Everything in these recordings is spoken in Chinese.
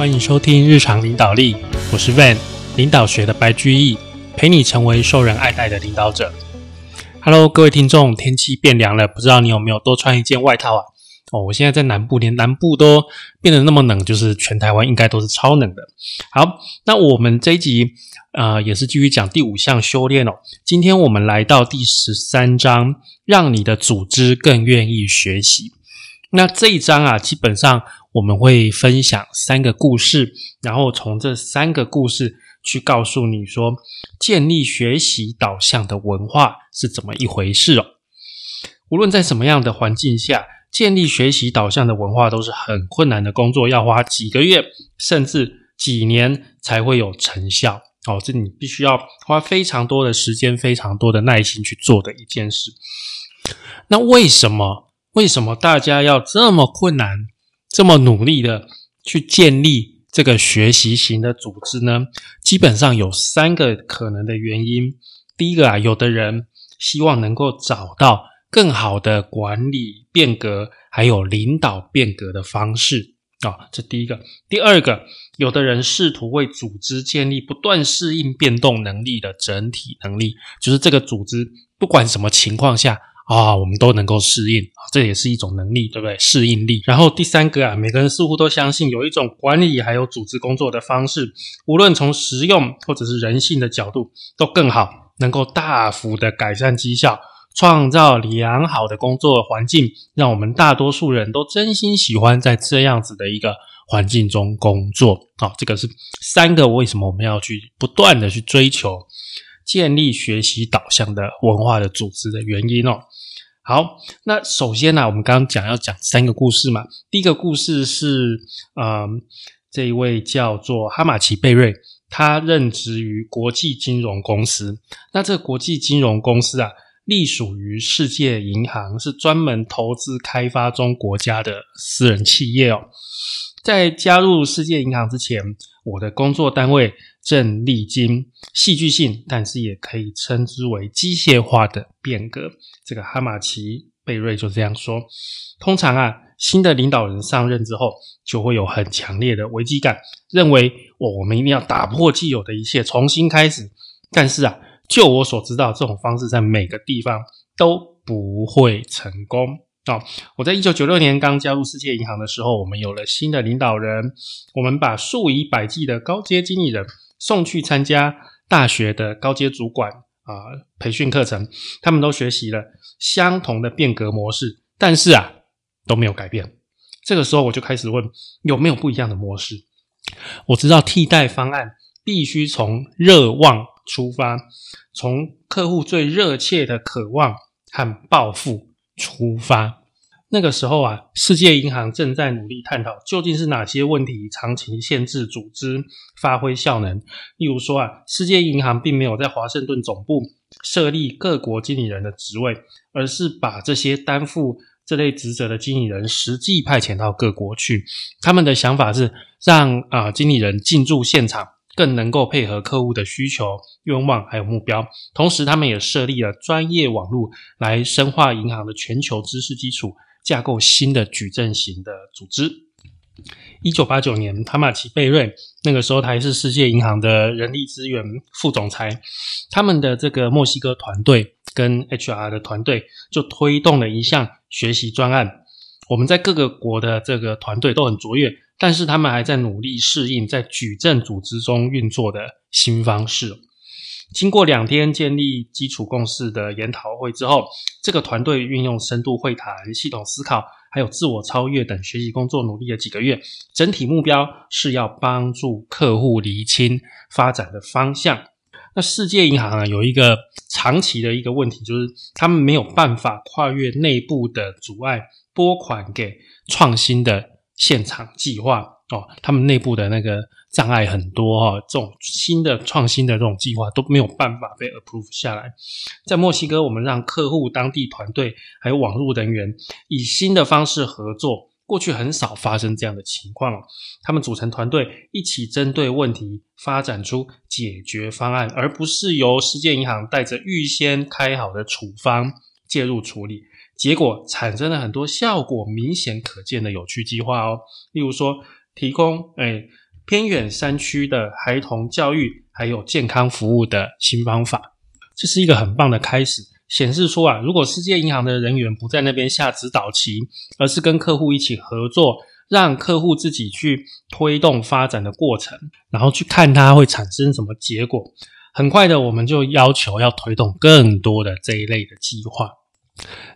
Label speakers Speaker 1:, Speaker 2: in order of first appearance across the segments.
Speaker 1: 欢迎收听日常领导力，我是 Van，领导学的白居易，陪你成为受人爱戴的领导者。Hello，各位听众，天气变凉了，不知道你有没有多穿一件外套啊？哦，我现在在南部，连南部都变得那么冷，就是全台湾应该都是超冷的。好，那我们这一集啊，也是继续讲第五项修炼哦。今天我们来到第十三章，让你的组织更愿意学习。那这一章啊，基本上我们会分享三个故事，然后从这三个故事去告诉你说，建立学习导向的文化是怎么一回事哦。无论在什么样的环境下，建立学习导向的文化都是很困难的工作，要花几个月甚至几年才会有成效哦。这你必须要花非常多的时间、非常多的耐心去做的一件事。那为什么？为什么大家要这么困难、这么努力的去建立这个学习型的组织呢？基本上有三个可能的原因。第一个啊，有的人希望能够找到更好的管理变革，还有领导变革的方式啊，这第一个。第二个，有的人试图为组织建立不断适应变动能力的整体能力，就是这个组织不管什么情况下。啊，我们都能够适应，这也是一种能力，对不对？适应力。然后第三个啊，每个人似乎都相信有一种管理还有组织工作的方式，无论从实用或者是人性的角度都更好，能够大幅的改善绩效，创造良好的工作环境，让我们大多数人都真心喜欢在这样子的一个环境中工作。好，这个是三个为什么我们要去不断的去追求建立学习导向的文化的组织的原因哦。好，那首先呢，我们刚刚讲要讲三个故事嘛。第一个故事是，嗯，这一位叫做哈马奇贝瑞，他任职于国际金融公司。那这个国际金融公司啊，隶属于世界银行，是专门投资开发中国家的私人企业哦。在加入世界银行之前，我的工作单位正历经戏剧性，但是也可以称之为机械化的变革。这个哈马奇贝瑞就这样说：，通常啊，新的领导人上任之后，就会有很强烈的危机感，认为哦，我们一定要打破既有的一切，重新开始。但是啊，就我所知道，这种方式在每个地方都不会成功。哦，我在一九九六年刚加入世界银行的时候，我们有了新的领导人，我们把数以百计的高阶经理人送去参加大学的高阶主管啊培训课程，他们都学习了相同的变革模式，但是啊都没有改变。这个时候我就开始问有没有不一样的模式？我知道替代方案必须从热望出发，从客户最热切的渴望和抱负。出发那个时候啊，世界银行正在努力探讨究竟是哪些问题长期限制组织发挥效能。例如说啊，世界银行并没有在华盛顿总部设立各国经理人的职位，而是把这些担负这类职责的经理人实际派遣到各国去。他们的想法是让啊经理人进驻现场。更能够配合客户的需求、愿望还有目标，同时他们也设立了专业网络来深化银行的全球知识基础，架构新的矩阵型的组织。一九八九年，塔马奇贝瑞那个时候他还是世界银行的人力资源副总裁，他们的这个墨西哥团队跟 HR 的团队就推动了一项学习专案。我们在各个国的这个团队都很卓越。但是他们还在努力适应在矩阵组织中运作的新方式。经过两天建立基础共识的研讨会之后，这个团队运用深度会谈、系统思考，还有自我超越等学习工作，努力了几个月。整体目标是要帮助客户厘清发展的方向。那世界银行啊，有一个长期的一个问题，就是他们没有办法跨越内部的阻碍，拨款给创新的。现场计划哦，他们内部的那个障碍很多哈，这种新的创新的这种计划都没有办法被 approve 下来。在墨西哥，我们让客户、当地团队还有网络人员以新的方式合作，过去很少发生这样的情况哦。他们组成团队，一起针对问题发展出解决方案，而不是由世界银行带着预先开好的处方介入处理。结果产生了很多效果明显可见的有趣计划哦，例如说提供哎偏远山区的孩童教育还有健康服务的新方法。这是一个很棒的开始，显示出啊，如果世界银行的人员不在那边下指导棋，而是跟客户一起合作，让客户自己去推动发展的过程，然后去看它会产生什么结果。很快的，我们就要求要推动更多的这一类的计划。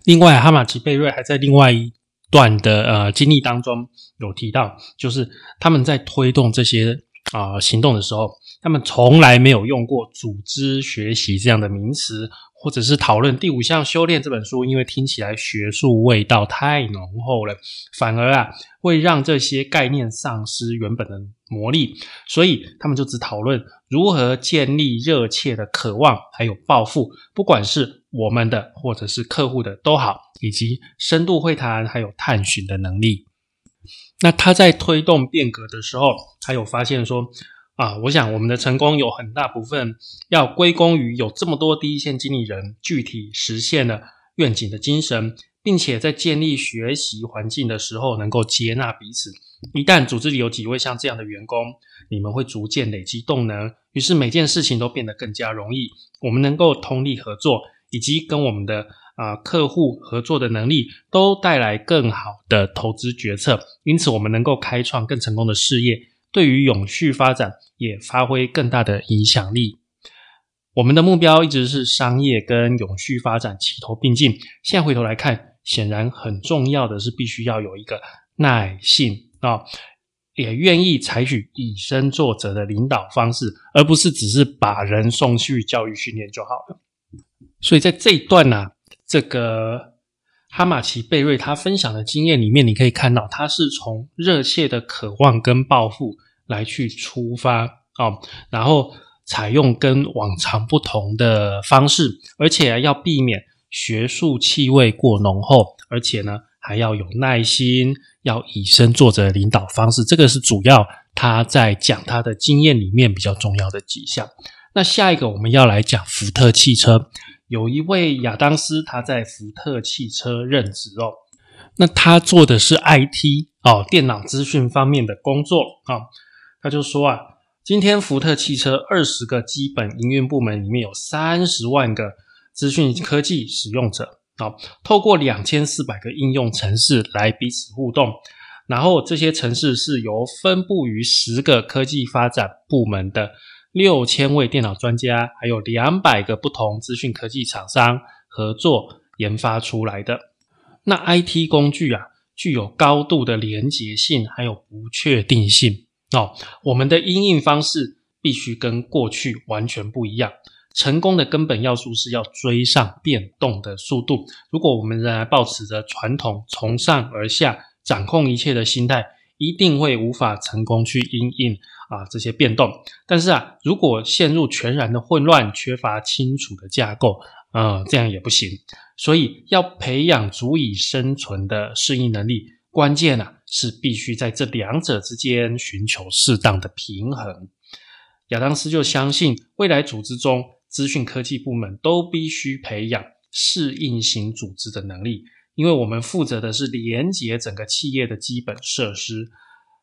Speaker 1: 另外，哈马奇贝瑞还在另外一段的呃经历当中有提到，就是他们在推动这些啊行动的时候，他们从来没有用过组织学习这样的名词。或者是讨论第五项修炼这本书，因为听起来学术味道太浓厚了，反而啊会让这些概念丧失原本的魔力，所以他们就只讨论如何建立热切的渴望，还有抱负，不管是我们的或者是客户的都好，以及深度会谈还有探寻的能力。那他在推动变革的时候，他有发现说。啊，我想我们的成功有很大部分要归功于有这么多第一线经理人具体实现了愿景的精神，并且在建立学习环境的时候能够接纳彼此。一旦组织里有几位像这样的员工，你们会逐渐累积动能，于是每件事情都变得更加容易。我们能够通力合作，以及跟我们的啊客户合作的能力，都带来更好的投资决策。因此，我们能够开创更成功的事业。对于永续发展也发挥更大的影响力。我们的目标一直是商业跟永续发展齐头并进。现在回头来看，显然很重要的是必须要有一个耐性啊，也愿意采取以身作则的领导方式，而不是只是把人送去教育训练就好了。所以在这一段呢，这个哈马奇贝瑞他分享的经验里面，你可以看到他是从热切的渴望跟抱负。来去出发啊，然后采用跟往常不同的方式，而且要避免学术气味过浓厚，而且呢还要有耐心，要以身作则领导方式，这个是主要他在讲他的经验里面比较重要的几项。那下一个我们要来讲福特汽车，有一位亚当斯他在福特汽车任职哦，那他做的是 IT 哦，电脑资讯方面的工作啊。他就说啊，今天福特汽车二十个基本营运部门里面有三十万个资讯科技使用者啊，透过两千四百个应用程式来彼此互动，然后这些城市是由分布于十个科技发展部门的六千位电脑专家，还有两百个不同资讯科技厂商合作研发出来的。那 IT 工具啊，具有高度的连结性，还有不确定性。哦，我们的应用方式必须跟过去完全不一样。成功的根本要素是要追上变动的速度。如果我们仍然保持着传统从上而下掌控一切的心态，一定会无法成功去应应啊这些变动。但是啊，如果陷入全然的混乱，缺乏清楚的架构，呃，这样也不行。所以要培养足以生存的适应能力。关键呢是必须在这两者之间寻求适当的平衡。亚当斯就相信，未来组织中资讯科技部门都必须培养适应型组织的能力，因为我们负责的是连接整个企业的基本设施。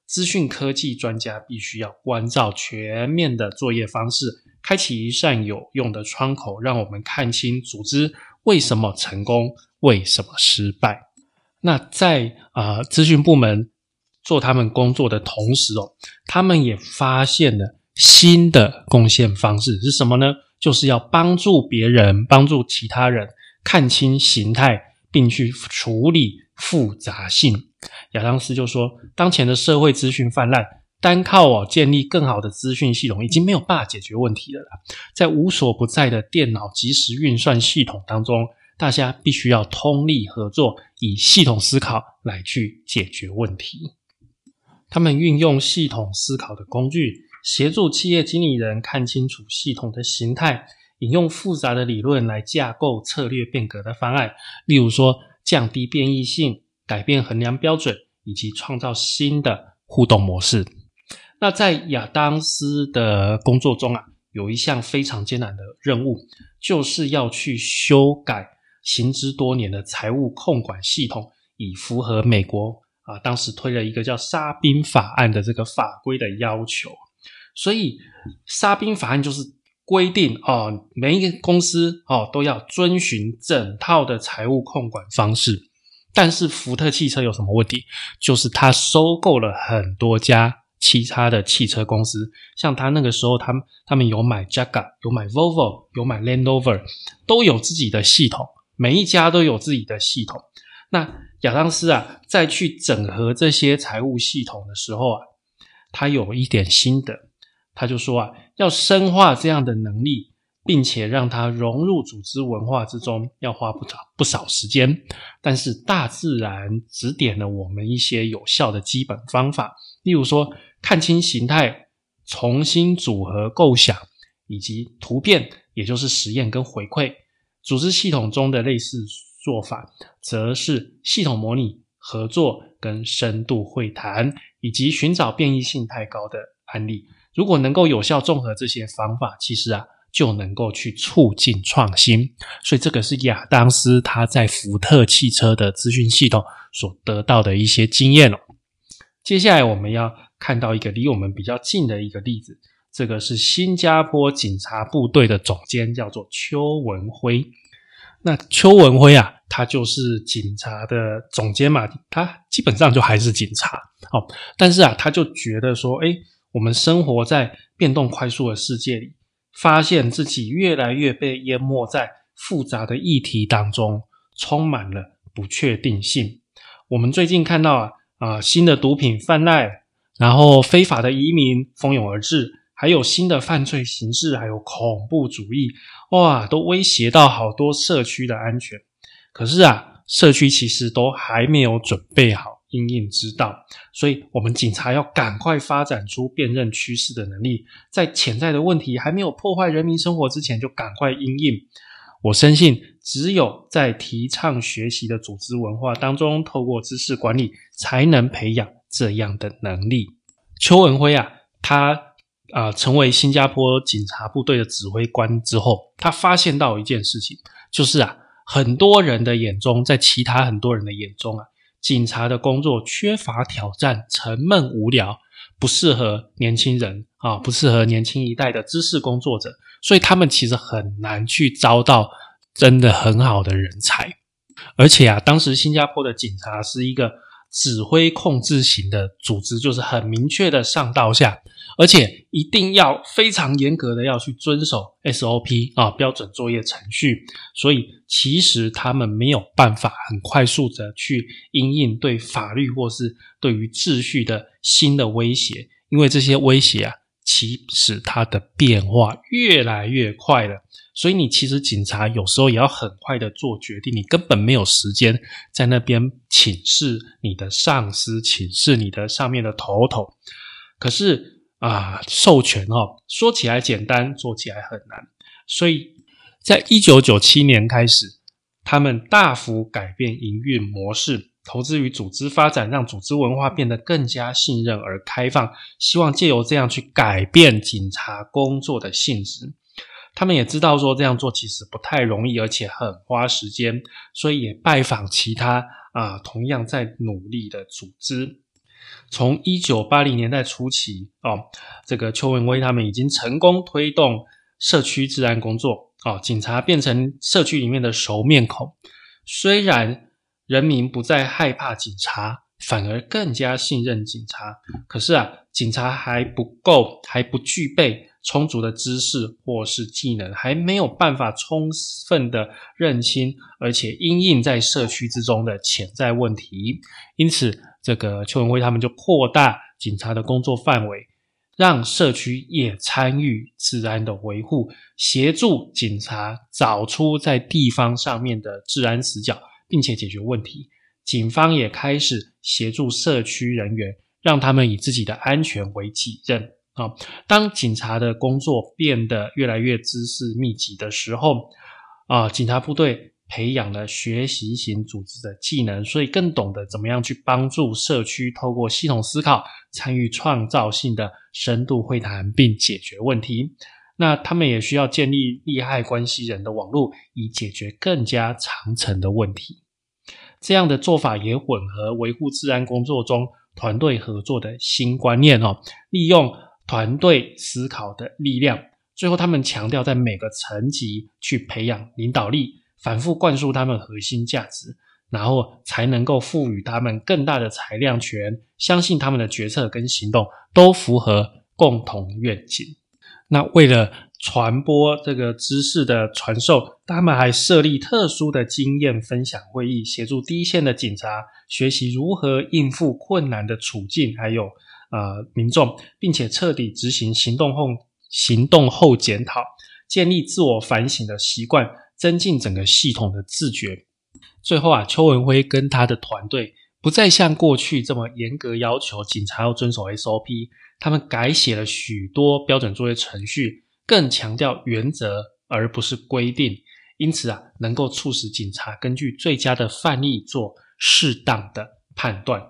Speaker 1: 资讯科技专家必须要关照全面的作业方式，开启一扇有用的窗口，让我们看清组织为什么成功，为什么失败。那在啊，资讯部门做他们工作的同时哦，他们也发现了新的贡献方式是什么呢？就是要帮助别人，帮助其他人看清形态，并去处理复杂性。亚当斯就说，当前的社会资讯泛滥，单靠哦建立更好的资讯系统已经没有办法解决问题了。在无所不在的电脑即时运算系统当中。大家必须要通力合作，以系统思考来去解决问题。他们运用系统思考的工具，协助企业经理人看清楚系统的形态，引用复杂的理论来架构策略变革的方案。例如说，降低变异性、改变衡量标准，以及创造新的互动模式。那在亚当斯的工作中啊，有一项非常艰难的任务，就是要去修改。行之多年的财务控管系统，以符合美国啊，当时推了一个叫沙宾法案的这个法规的要求，所以沙宾法案就是规定哦，每一个公司哦都要遵循整套的财务控管方式。但是福特汽车有什么问题？就是他收购了很多家其他的汽车公司，像他那个时候，他们他们有买 Jaguar，有买 Volvo，有买 Land Rover，都有自己的系统，每一家都有自己的系统。那亚当斯啊，在去整合这些财务系统的时候啊，他有一点心得，他就说啊，要深化这样的能力，并且让它融入组织文化之中，要花不少不少时间。但是大自然指点了我们一些有效的基本方法，例如说看清形态、重新组合构想，以及图片，也就是实验跟回馈。组织系统中的类似。做法则是系统模拟、合作跟深度会谈，以及寻找变异性太高的案例。如果能够有效综合这些方法，其实啊就能够去促进创新。所以这个是亚当斯他在福特汽车的资讯系统所得到的一些经验哦。接下来我们要看到一个离我们比较近的一个例子，这个是新加坡警察部队的总监，叫做邱文辉。那邱文辉啊，他就是警察的总监嘛，他基本上就还是警察哦。但是啊，他就觉得说，哎，我们生活在变动快速的世界里，发现自己越来越被淹没在复杂的议题当中，充满了不确定性。我们最近看到啊，啊，新的毒品泛滥，然后非法的移民蜂拥而至。还有新的犯罪形式，还有恐怖主义，哇，都威胁到好多社区的安全。可是啊，社区其实都还没有准备好应应之道，所以我们警察要赶快发展出辨认趋势的能力，在潜在的问题还没有破坏人民生活之前，就赶快应应。我深信，只有在提倡学习的组织文化当中，透过知识管理，才能培养这样的能力。邱文辉啊，他。啊，成为新加坡警察部队的指挥官之后，他发现到一件事情，就是啊，很多人的眼中，在其他很多人的眼中啊，警察的工作缺乏挑战，沉闷无聊，不适合年轻人啊，不适合年轻一代的知识工作者，所以他们其实很难去招到真的很好的人才。而且啊，当时新加坡的警察是一个指挥控制型的组织，就是很明确的上到下。而且一定要非常严格的要去遵守 SOP 啊标准作业程序，所以其实他们没有办法很快速的去应应对法律或是对于秩序的新的威胁，因为这些威胁啊，其实它的变化越来越快了，所以你其实警察有时候也要很快的做决定，你根本没有时间在那边请示你的上司，请示你的上面的头头，可是。啊，授权哦，说起来简单，做起来很难。所以，在一九九七年开始，他们大幅改变营运模式，投资于组织发展，让组织文化变得更加信任而开放。希望借由这样去改变警察工作的性质。他们也知道说这样做其实不太容易，而且很花时间，所以也拜访其他啊同样在努力的组织。从一九八零年代初期，哦，这个邱文威他们已经成功推动社区治安工作，哦，警察变成社区里面的熟面孔。虽然人民不再害怕警察，反而更加信任警察，可是啊，警察还不够，还不具备充足的知识或是技能，还没有办法充分的认清，而且因应在社区之中的潜在问题，因此。这个邱文辉他们就扩大警察的工作范围，让社区也参与治安的维护，协助警察找出在地方上面的治安死角，并且解决问题。警方也开始协助社区人员，让他们以自己的安全为己任。啊，当警察的工作变得越来越知识密集的时候，啊，警察部队。培养了学习型组织的技能，所以更懂得怎么样去帮助社区，透过系统思考，参与创造性的深度会谈，并解决问题。那他们也需要建立利害关系人的网络，以解决更加长层的问题。这样的做法也混合维护治安工作中团队合作的新观念哦，利用团队思考的力量。最后，他们强调在每个层级去培养领导力，反复灌输他们核心价值，然后才能够赋予他们更大的裁量权，相信他们的决策跟行动都符合共同愿景。那为了传播这个知识的传授，他们还设立特殊的经验分享会议，协助第一线的警察学习如何应付困难的处境，还有呃民众，并且彻底执行行动后行动后检讨，建立自我反省的习惯，增进整个系统的自觉。最后啊，邱文辉跟他的团队不再像过去这么严格要求警察要遵守 SOP，他们改写了许多标准作业程序。更强调原则而不是规定，因此啊，能够促使警察根据最佳的范例做适当的判断。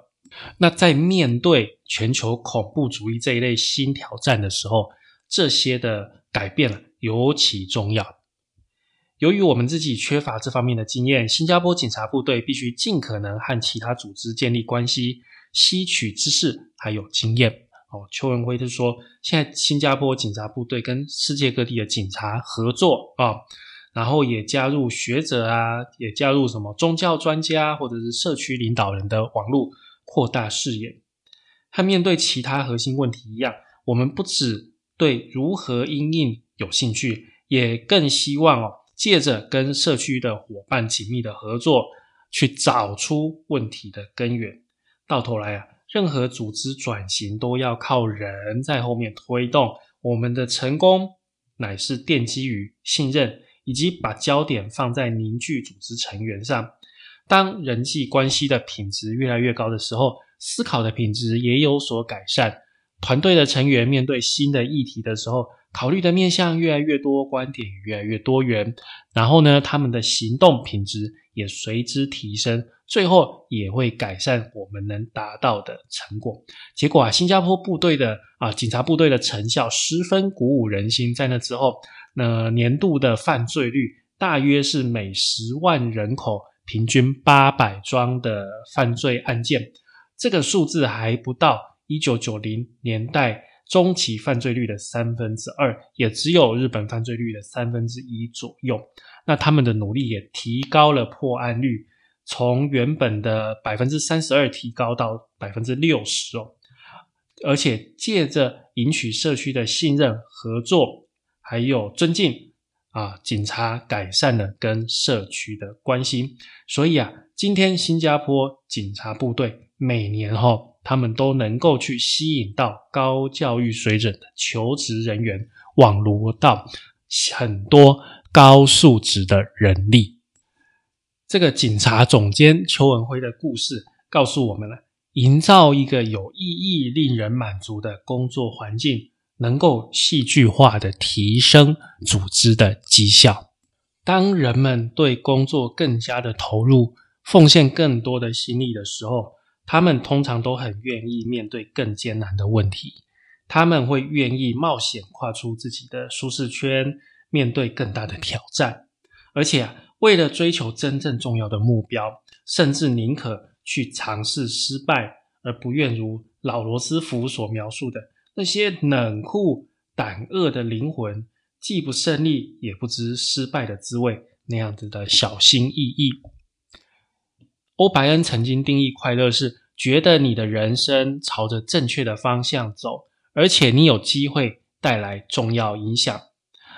Speaker 1: 那在面对全球恐怖主义这一类新挑战的时候，这些的改变尤其重要。由于我们自己缺乏这方面的经验，新加坡警察部队必须尽可能和其他组织建立关系，吸取知识还有经验。哦，邱文辉就说，现在新加坡警察部队跟世界各地的警察合作啊，然后也加入学者啊，也加入什么宗教专家或者是社区领导人的网络，扩大视野。和面对其他核心问题一样，我们不只对如何应应有兴趣，也更希望哦，借着跟社区的伙伴紧密的合作，去找出问题的根源。到头来啊。任何组织转型都要靠人在后面推动，我们的成功乃是奠基于信任，以及把焦点放在凝聚组织成员上。当人际关系的品质越来越高的时候，思考的品质也有所改善。团队的成员面对新的议题的时候，考虑的面向越来越多，观点越来越多元，然后呢，他们的行动品质也随之提升。最后也会改善我们能达到的成果。结果啊，新加坡部队的啊警察部队的成效十分鼓舞人心。在那之后，那年度的犯罪率大约是每十万人口平均八百桩的犯罪案件。这个数字还不到一九九零年代中期犯罪率的三分之二，也只有日本犯罪率的三分之一左右。那他们的努力也提高了破案率。从原本的百分之三十二提高到百分之六十哦，而且借着赢取社区的信任、合作还有尊敬啊，警察改善了跟社区的关系。所以啊，今天新加坡警察部队每年哈，他们都能够去吸引到高教育水准的求职人员，网罗到很多高素质的人力。这个警察总监邱文辉的故事告诉我们了：营造一个有意义、令人满足的工作环境，能够戏剧化的提升组织的绩效。当人们对工作更加的投入，奉献更多的心力的时候，他们通常都很愿意面对更艰难的问题。他们会愿意冒险跨出自己的舒适圈，面对更大的挑战，而且。为了追求真正重要的目标，甚至宁可去尝试失败，而不愿如老罗斯福所描述的那些冷酷胆恶的灵魂，既不胜利也不知失败的滋味那样子的小心翼翼。欧白恩曾经定义快乐是觉得你的人生朝着正确的方向走，而且你有机会带来重要影响。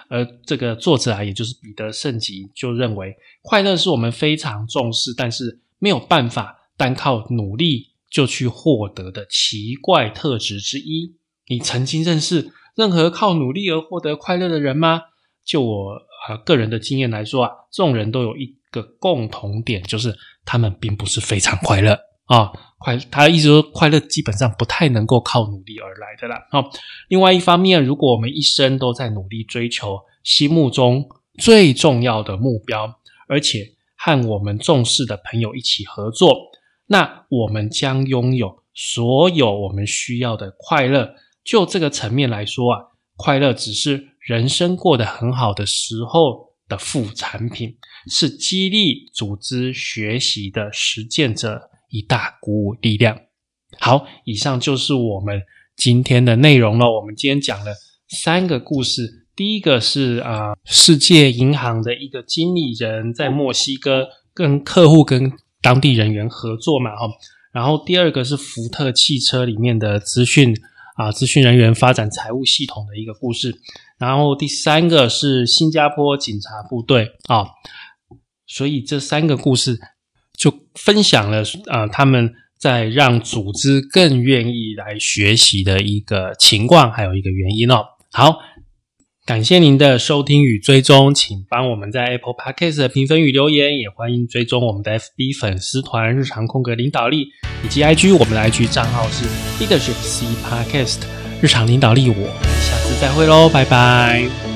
Speaker 1: 而这个作者啊，也就是彼得圣吉，就认为快乐是我们非常重视，但是没有办法单靠努力就去获得的奇怪特质之一。你曾经认识任何靠努力而获得快乐的人吗？就我啊个人的经验来说啊，这种人都有一个共同点，就是他们并不是非常快乐啊。快，他意思说，快乐基本上不太能够靠努力而来的啦。好，另外一方面，如果我们一生都在努力追求心目中最重要的目标，而且和我们重视的朋友一起合作，那我们将拥有所有我们需要的快乐。就这个层面来说啊，快乐只是人生过得很好的时候的副产品，是激励组织学习的实践者一大鼓舞力量。好，以上就是我们今天的内容了。我们今天讲了三个故事，第一个是啊，世界银行的一个经理人在墨西哥跟客户跟当地人员合作嘛，哈。然后第二个是福特汽车里面的资讯啊，资讯人员发展财务系统的一个故事。然后第三个是新加坡警察部队啊，所以这三个故事就分享了啊，他们在让组织更愿意来学习的一个情况，还有一个原因哦。好。感谢您的收听与追踪，请帮我们在 Apple Podcast 的评分与留言，也欢迎追踪我们的 FB 粉丝团“日常空格领导力”以及 IG，我们的 IG 账号是 Leadership C Podcast 日常领导力。我再会喽，拜拜。